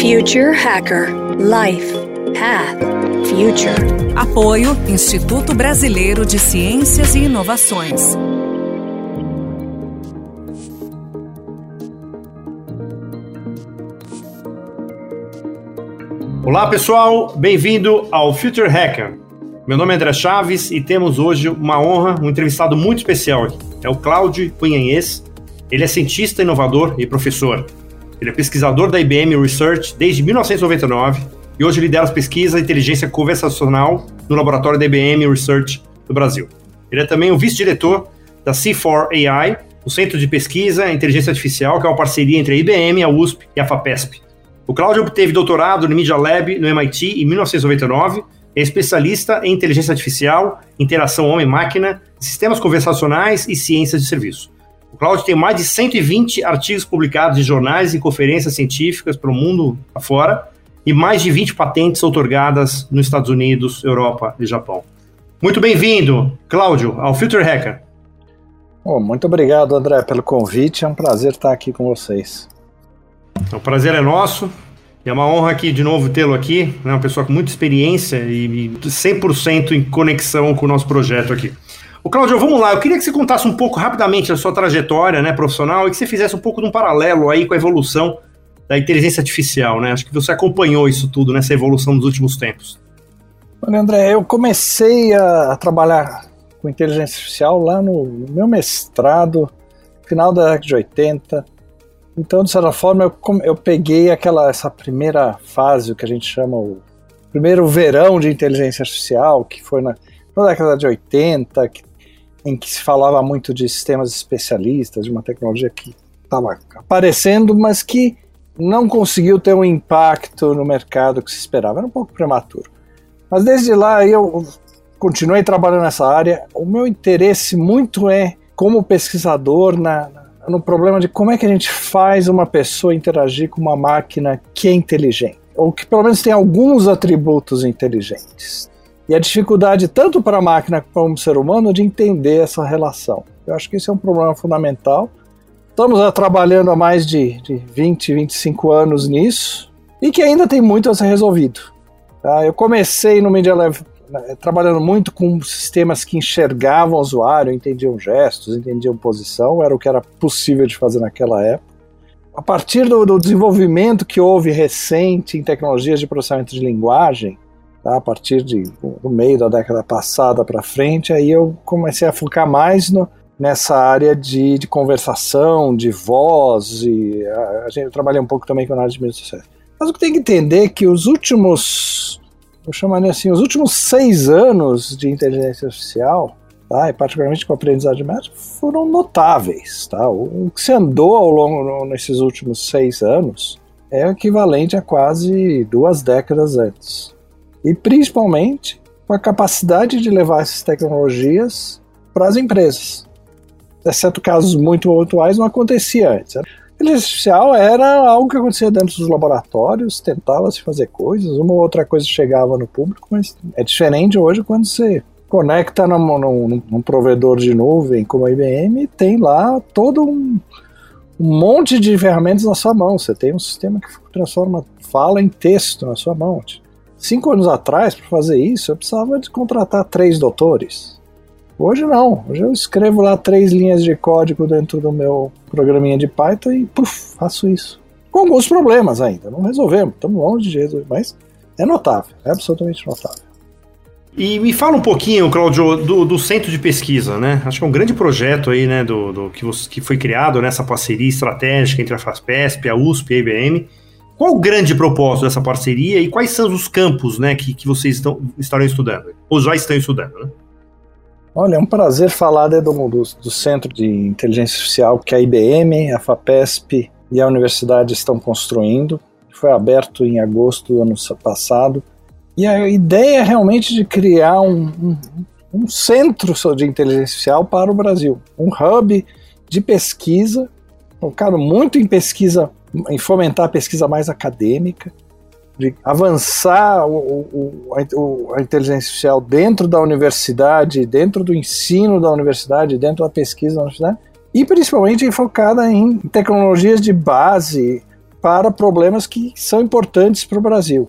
Future Hacker Life Path Future. Apoio Instituto Brasileiro de Ciências e Inovações. Olá pessoal, bem-vindo ao Future Hacker. Meu nome é André Chaves e temos hoje uma honra, um entrevistado muito especial aqui. É o Cláudio Cunhanhês. Ele é cientista, inovador e professor. Ele é pesquisador da IBM Research desde 1999 e hoje lidera as pesquisas e inteligência conversacional no laboratório da IBM Research do Brasil. Ele é também o vice-diretor da C4AI, o Centro de Pesquisa e Inteligência Artificial, que é uma parceria entre a IBM, a USP e a FAPESP. O Cláudio obteve doutorado no Media Lab no MIT em 1999, é especialista em inteligência artificial, interação homem-máquina, sistemas conversacionais e ciências de serviço. O Cláudio tem mais de 120 artigos publicados em jornais e conferências científicas para o mundo afora e mais de 20 patentes otorgadas nos Estados Unidos, Europa e Japão. Muito bem-vindo, Cláudio, ao Future Hacker. Oh, muito obrigado, André, pelo convite. É um prazer estar aqui com vocês. O prazer é nosso. É uma honra aqui de novo tê-lo aqui, né? uma pessoa com muita experiência e 100% em conexão com o nosso projeto aqui. O Cláudio, vamos lá. Eu queria que você contasse um pouco rapidamente a sua trajetória né, profissional e que você fizesse um pouco de um paralelo aí com a evolução da inteligência artificial, né? Acho que você acompanhou isso tudo nessa evolução dos últimos tempos. Olha, André, eu comecei a, trabalhar com inteligência artificial lá no, meu mestrado, final da década de 80. Então, de certa forma, eu, eu peguei aquela essa primeira fase, o que a gente chama o primeiro verão de inteligência artificial, que foi na, na década de 80, que em que se falava muito de sistemas especialistas, de uma tecnologia que estava aparecendo, mas que não conseguiu ter um impacto no mercado que se esperava. Era um pouco prematuro. Mas desde lá eu continuei trabalhando nessa área. O meu interesse muito é como pesquisador na, no problema de como é que a gente faz uma pessoa interagir com uma máquina que é inteligente, ou que pelo menos tem alguns atributos inteligentes e a dificuldade tanto para a máquina como para o ser humano de entender essa relação. Eu acho que esse é um problema fundamental. Estamos trabalhando há mais de, de 20, 25 anos nisso e que ainda tem muito a ser resolvido. Tá? Eu comecei no Media Lab né, trabalhando muito com sistemas que enxergavam o usuário, entendiam gestos, entendiam posição, era o que era possível de fazer naquela época. A partir do, do desenvolvimento que houve recente em tecnologias de processamento de linguagem, Tá? A partir de, do meio da década passada para frente, aí eu comecei a focar mais no, nessa área de, de conversação, de voz, e a, a gente eu trabalhei um pouco também com análise de mídias sociais. Mas o que tem que entender é que os últimos, eu chamaria assim, os últimos seis anos de inteligência artificial, tá, e particularmente com aprendizagem de método, foram notáveis. Tá? O que se andou ao longo nesses últimos seis anos é equivalente a quase duas décadas antes e principalmente com a capacidade de levar essas tecnologias para as empresas. Exceto casos muito atuais, não acontecia antes. A inteligência artificial era algo que acontecia dentro dos laboratórios, tentava-se fazer coisas, uma ou outra coisa chegava no público, mas é diferente hoje quando você conecta num, num, num provedor de nuvem como a IBM e tem lá todo um, um monte de ferramentas na sua mão. Você tem um sistema que transforma fala em texto na sua mão. Cinco anos atrás, para fazer isso, eu precisava de contratar três doutores. Hoje não. Hoje eu escrevo lá três linhas de código dentro do meu programinha de Python e puf, faço isso. Com alguns problemas ainda. Não resolvemos. Estamos longe de resolver, mas é notável. É absolutamente notável. E me fala um pouquinho, Claudio, do, do, centro de pesquisa, né? Acho que é um grande projeto aí, né, do, do que, você, que foi criado nessa parceria estratégica entre a FASPESP, a USP e a IBM. Qual o grande propósito dessa parceria e quais são os campos né, que, que vocês estão, estarão estudando? Ou já estão estudando, né? Olha, é um prazer falar do, do, do Centro de Inteligência Artificial que a IBM, a FAPESP e a universidade estão construindo. Foi aberto em agosto do ano passado. E a ideia é realmente de criar um, um, um centro de inteligência artificial para o Brasil. Um hub de pesquisa, focado muito em pesquisa em fomentar a pesquisa mais acadêmica, de avançar o, o, a, a, inteligência artificial dentro da universidade, dentro do ensino da universidade, dentro da pesquisa da universidade, e principalmente focada em tecnologias de base para problemas que são importantes para o Brasil.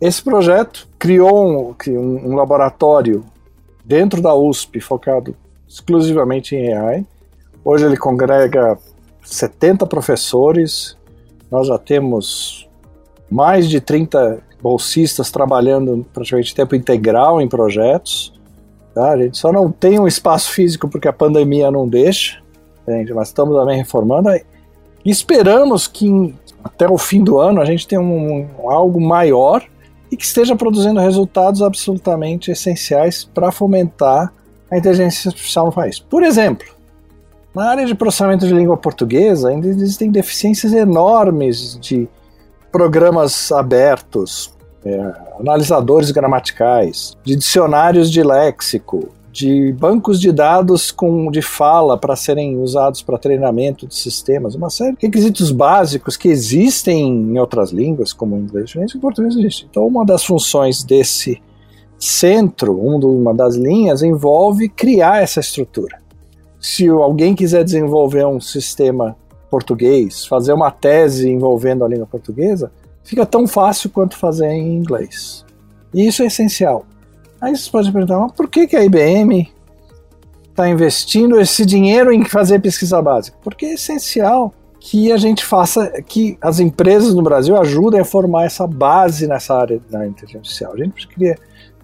Esse projeto criou um, um, um laboratório dentro da USP focado exclusivamente em AI. Hoje ele congrega 70 professores, nós já temos mais de 30 bolsistas trabalhando praticamente tempo integral em projetos. Tá? A gente só não tem um espaço físico porque a pandemia não deixa, mas estamos também reformando. E esperamos que até o fim do ano a gente tenha um, um, algo maior e que esteja produzindo resultados absolutamente essenciais para fomentar a inteligência artificial no país. Por exemplo, na área de processamento de língua portuguesa ainda existem deficiências enormes de programas abertos, é, analisadores gramaticais, de dicionários de léxico, de bancos de dados com, de fala para serem usados para treinamento de sistemas, uma série de requisitos básicos que existem em outras línguas, como inglês, e o português existe. Então, uma das funções desse centro, uma das linhas, envolve criar essa estrutura. Se alguém quiser desenvolver um sistema português, fazer uma tese envolvendo a língua portuguesa, fica tão fácil quanto fazer em inglês. E isso é essencial. Aí você pode perguntar, mas por que, que a IBM está investindo esse dinheiro em fazer pesquisa básica? Porque é essencial que a gente faça, que as empresas no Brasil ajudem a formar essa base nessa área da inteligência artificial. A gente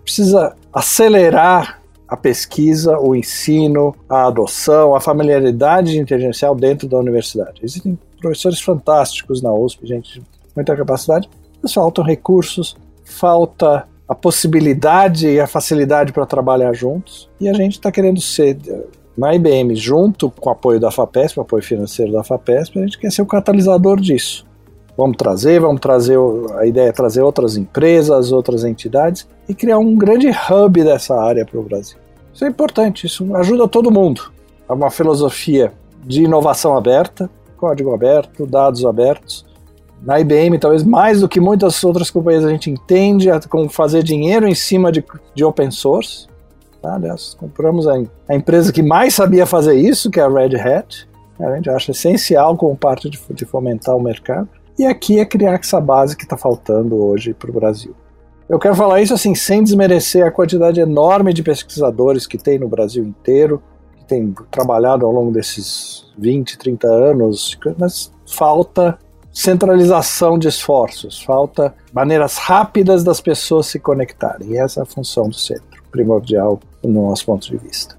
precisa acelerar a pesquisa, o ensino, a adoção, a familiaridade inteligência dentro da universidade. Existem professores fantásticos na USP, gente, muita capacidade, mas faltam recursos, falta a possibilidade e a facilidade para trabalhar juntos. E a gente está querendo ser, na IBM, junto com o apoio da FAPESP, o apoio financeiro da FAPESP, a gente quer ser o catalisador disso. Vamos trazer, vamos trazer, a ideia é trazer outras empresas, outras entidades e criar um grande hub dessa área para o Brasil. Isso é importante, isso ajuda todo mundo. É uma filosofia de inovação aberta, código aberto, dados abertos. Na IBM, talvez mais do que muitas outras companhias, a gente entende como fazer dinheiro em cima de, de open source. Tá? Aliás, compramos a, a empresa que mais sabia fazer isso, que é a Red Hat. A gente acha essencial como parte de, de fomentar o mercado. E aqui é criar essa base que está faltando hoje para o Brasil. Eu quero falar isso assim, sem desmerecer a quantidade enorme de pesquisadores que tem no Brasil inteiro, que tem trabalhado ao longo desses 20, 30 anos, mas falta centralização de esforços, falta maneiras rápidas das pessoas se conectarem. E essa é a função do centro, primordial no nosso ponto de vista.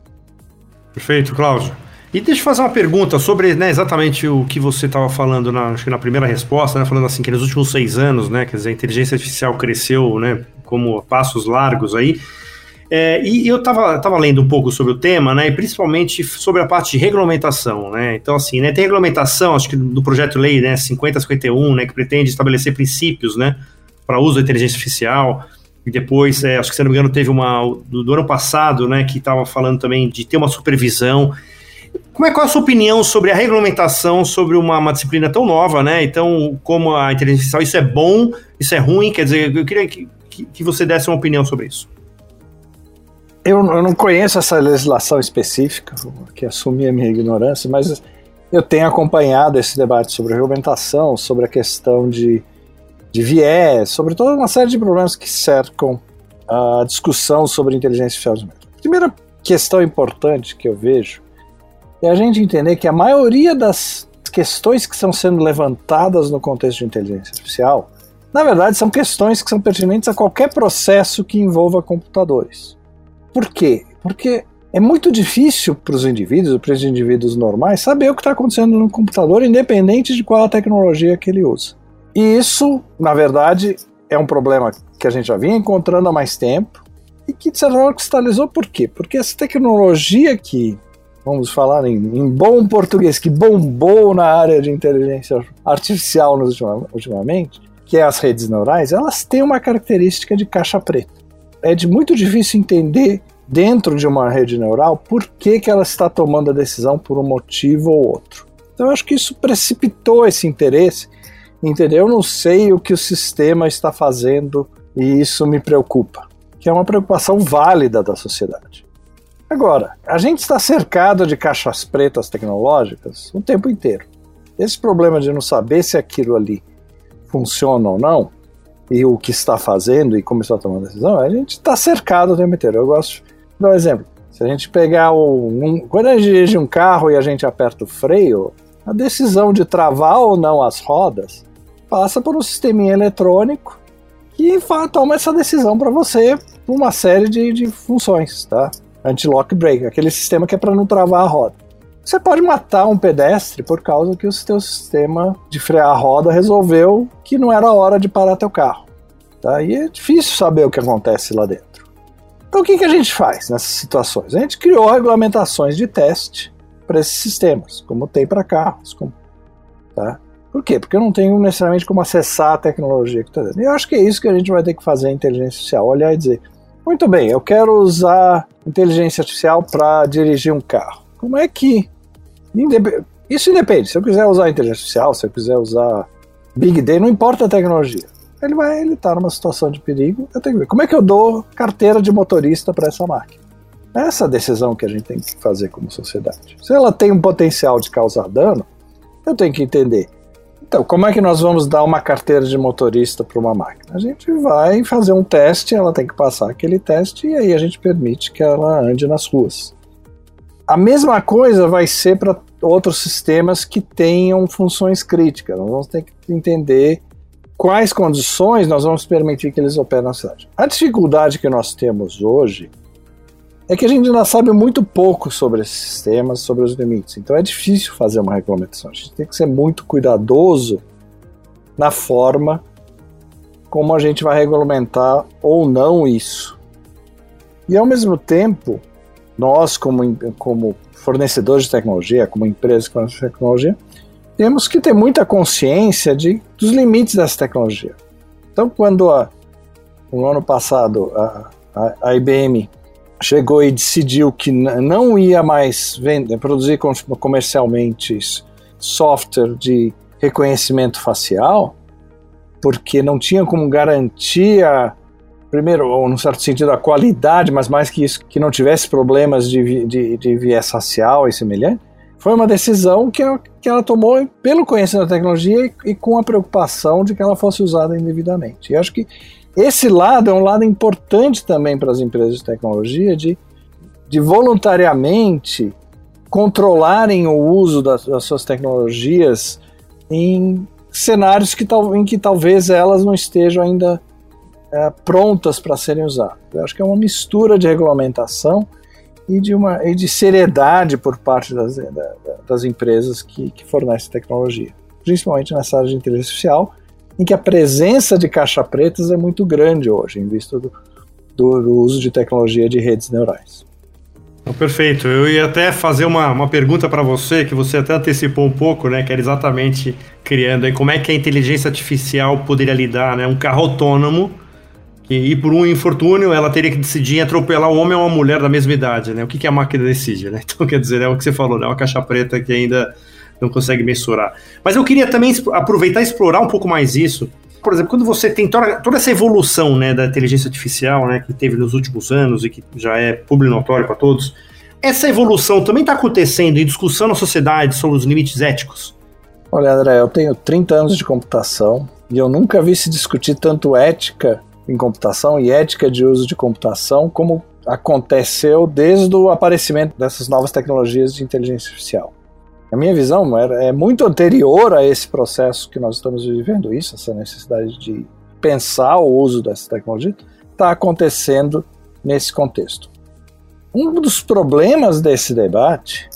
Perfeito, Cláudio. E deixa eu fazer uma pergunta sobre né, exatamente o que você estava falando na, acho que na primeira resposta, né, falando assim que nos últimos seis anos, né, quer dizer, a inteligência artificial cresceu, né, como passos largos aí. É, e eu estava tava lendo um pouco sobre o tema, né, e principalmente sobre a parte de regulamentação, né. Então assim, né, tem regulamentação, acho que do projeto lei, né, 5051, né, que pretende estabelecer princípios, né, para uso da inteligência artificial. E depois, é, acho que se não me engano, teve uma do, do ano passado, né, que estava falando também de ter uma supervisão. Como é, qual é a sua opinião sobre a regulamentação sobre uma, uma, disciplina tão nova, né? Então, como a inteligência artificial, isso é bom, isso é ruim? Quer dizer, eu queria que, que, que você desse uma opinião sobre isso. Eu, eu, não conheço essa legislação específica, que assumi a minha ignorância, mas eu tenho acompanhado esse debate sobre regulamentação, sobre a questão de, de viés, sobre toda uma série de problemas que cercam a discussão sobre inteligência artificial. A primeira questão importante que eu vejo é a gente entender que a maioria das questões que estão sendo levantadas no contexto de inteligência artificial, na verdade, são questões que são pertinentes a qualquer processo que envolva computadores. Por quê? Porque é muito difícil para os indivíduos, para os indivíduos normais, saber o que está acontecendo no computador, independente de qual a tecnologia que ele usa. E isso, na verdade, é um problema que a gente já vinha encontrando há mais tempo e que, de certa forma, cristalizou por quê? Porque essa tecnologia que vamos falar em, em, bom português, que bombou na área de inteligência artificial nos ultima, ultimamente, que é as redes neurais, elas têm uma característica de caixa preta. É de muito difícil entender dentro de uma rede neural por que, que ela está tomando a decisão por um motivo ou outro. Então eu acho que isso precipitou esse interesse. Entendeu? Eu não sei o que o sistema está fazendo e isso me preocupa, que é uma preocupação válida da sociedade. Agora, a gente está cercado de caixas pretas tecnológicas o tempo inteiro. esse problema de não saber se aquilo ali funciona ou não, e o que está fazendo e como está tomando decisão, a gente está cercado o tempo inteiro. Eu gosto de dar um exemplo. Se a gente pegar o. Um, quando a gente dirige um carro e a gente aperta o freio, a decisão de travar ou não as rodas passa por um sisteminha eletrônico que toma essa decisão para você por uma série de, de funções, tá? Anti-lock brake, aquele sistema que é para não travar a roda. Você pode matar um pedestre por causa que o seu sistema de frear a roda resolveu que não era hora de parar teu carro. Tá? E é difícil saber o que acontece lá dentro. Então o que, que a gente faz nessas situações? A gente criou regulamentações de teste para esses sistemas, como tem para carros. Como, tá? Por quê? Porque eu não tenho necessariamente como acessar a tecnologia que está dentro. E eu acho que é isso que a gente vai ter que fazer em inteligência artificial, olhar e dizer, muito bem, eu quero usar inteligência artificial para dirigir um carro. Como é que isso independe. Se eu quiser usar inteligência artificial, se eu quiser usar Big Data, não importa a tecnologia. Ele vai, ele está numa situação de perigo. Eu tenho que ver como é que eu dou carteira de motorista para essa máquina. Essa é a decisão que a gente tem que fazer como sociedade. Se ela tem um potencial de causar dano, eu tenho que entender. Então, como é que nós vamos dar uma carteira de motorista para uma máquina? A gente vai fazer um teste, ela tem que passar aquele teste e aí a gente permite que ela ande nas ruas. A mesma coisa vai ser para outros sistemas que tenham funções críticas. Nós vamos ter que entender quais condições nós vamos permitir que eles operem na cidade. A dificuldade que nós temos hoje é que a gente ainda sabe muito pouco sobre esses sistemas, sobre os limites. Então é difícil fazer uma regulamentação. A gente tem que ser muito cuidadoso na forma como a gente vai regulamentar ou não isso. E ao mesmo tempo, nós, como, como fornecedores de tecnologia, como empresa que fornece tecnologia, temos que ter muita consciência de, dos limites dessa tecnologia. Então, quando a, no ano passado a, a, a IBM chegou e decidiu que não ia mais vender, produzir comercialmente software de reconhecimento facial, porque não tinha como garantir a, primeiro, ou num certo sentido, a qualidade, mas mais que isso, que não tivesse problemas de, de, de viés racial e semelhante, foi uma decisão que ela, que ela tomou pelo conhecimento da tecnologia e, e, com a preocupação de que ela fosse usada indevidamente. E acho que esse lado é um lado importante também para as empresas de tecnologia de, de voluntariamente controlarem o uso das, das suas tecnologias em cenários que, em que talvez elas não estejam ainda é, prontas para serem usadas. Eu acho que é uma mistura de regulamentação e de, uma, e de seriedade por parte das, da, das empresas que, que fornecem tecnologia, principalmente nessa área de inteligência artificial, em que a presença de caixa pretas é muito grande hoje, em vista do, do, do uso de tecnologia de redes neurais. Perfeito. Eu ia até fazer uma, uma pergunta para você, que você até antecipou um pouco, né? Que era exatamente criando aí como é que a inteligência artificial poderia lidar, né? Um carro autônomo e, por um infortúnio ela teria que decidir atropelar um homem ou uma mulher da mesma idade, né? O que, que a máquina decide, né? Então, quer dizer, é o que você falou, né? Uma caixa preta que ainda não consegue mensurar. Mas eu queria também aproveitar e explorar um pouco mais isso. Por exemplo, quando você tem toda, toda essa evolução né, da inteligência artificial, né, que teve nos últimos anos e que já é público notório para todos, essa evolução também está acontecendo em discussão na sociedade sobre os limites éticos? Olha, André, eu tenho 30 anos de computação e eu nunca vi se discutir tanto ética em computação e ética de uso de computação, como aconteceu desde o aparecimento dessas novas tecnologias de inteligência artificial. A minha visão é, é muito anterior a esse processo que nós estamos vivendo, isso, essa necessidade de pensar o uso dessa tecnologia, está acontecendo nesse contexto. Um dos problemas desse debate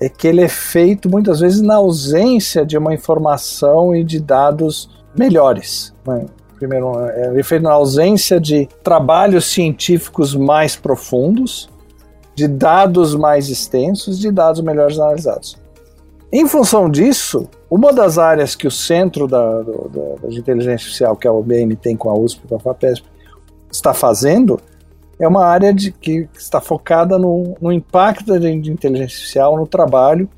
é que ele é feito muitas vezes na ausência de uma informação e de dados melhores. Né? primeiro, é feito na ausência de trabalhos científicos mais profundos, de dados mais extensos, de dados melhores analisados. Em função disso, uma das áreas que o centro da, do, da, de inteligência artificial, que a UBM tem com a USP e com a FAPESP, está fazendo, é uma área de, que está focada no, no impacto de, inteligência artificial no trabalho,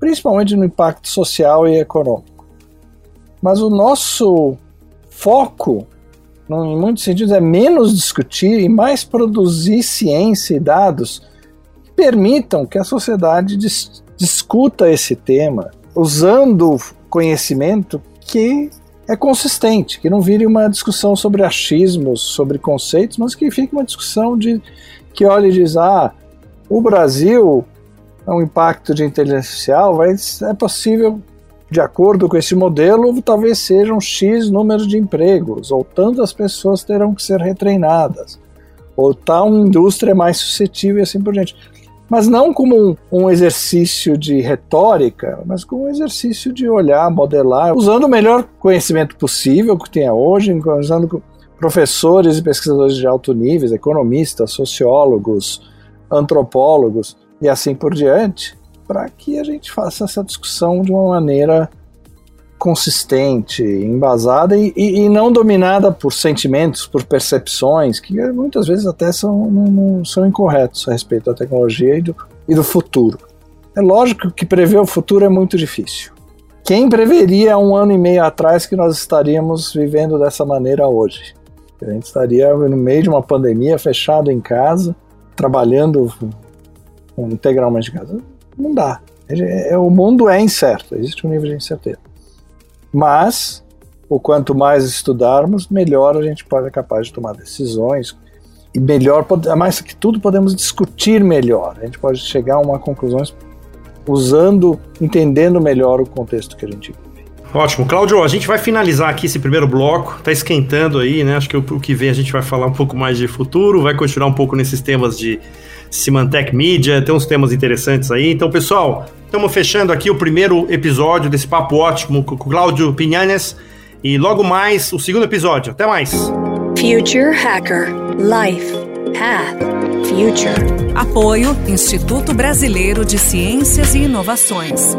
principalmente no impacto social e econômico. Mas o nosso foco, em muitos sentidos, é menos discutir e mais produzir ciência e dados que permitam que a sociedade discuta esse tema usando conhecimento que é consistente, que não vire uma discussão sobre achismos, sobre conceitos, mas que fique uma discussão de que olhe e diz: ah, o Brasil é um impacto de inteligência artificial, vai, é possível, de acordo com esse modelo, talvez sejam X número de empregos, ou tantas pessoas terão que ser retreinadas, ou tal indústria é mais suscetível e assim por diante mas não como um, um, exercício de retórica, mas como um exercício de olhar, modelar, usando o melhor conhecimento possível que tenha hoje, usando professores e pesquisadores de alto nível, economistas, sociólogos, antropólogos e assim por diante, para que a gente faça essa discussão de uma maneira consistente, embasada e, e, e, não dominada por sentimentos, por percepções, que muitas vezes até são, não, não são incorretos a respeito da tecnologia e do, e do futuro. É lógico que prever o futuro é muito difícil. Quem preveria um ano e meio atrás que nós estaríamos vivendo dessa maneira hoje? A gente estaria no meio de uma pandemia, fechado em casa, trabalhando integralmente em casa. Não dá. É, o mundo é incerto, existe um nível de incerteza. Mas, o quanto mais estudarmos, melhor a gente pode ser capaz de tomar decisões e melhor, mais que tudo, podemos discutir melhor. A gente pode chegar a uma conclusão usando, entendendo melhor o contexto que a gente vive. Ótimo. Cláudio, a gente vai finalizar aqui esse primeiro bloco, tá esquentando aí, né? Acho que o que vem a gente vai falar um pouco mais de futuro, vai continuar um pouco nesses temas de Symantec Media, tem uns temas interessantes aí. Então, pessoal, estamos fechando aqui o primeiro episódio desse papo ótimo com o Cláudio Pinhanes e logo mais o segundo episódio. Até mais. Future Hacker Life Path Future. Apoio Instituto Brasileiro de Ciências e Inovações.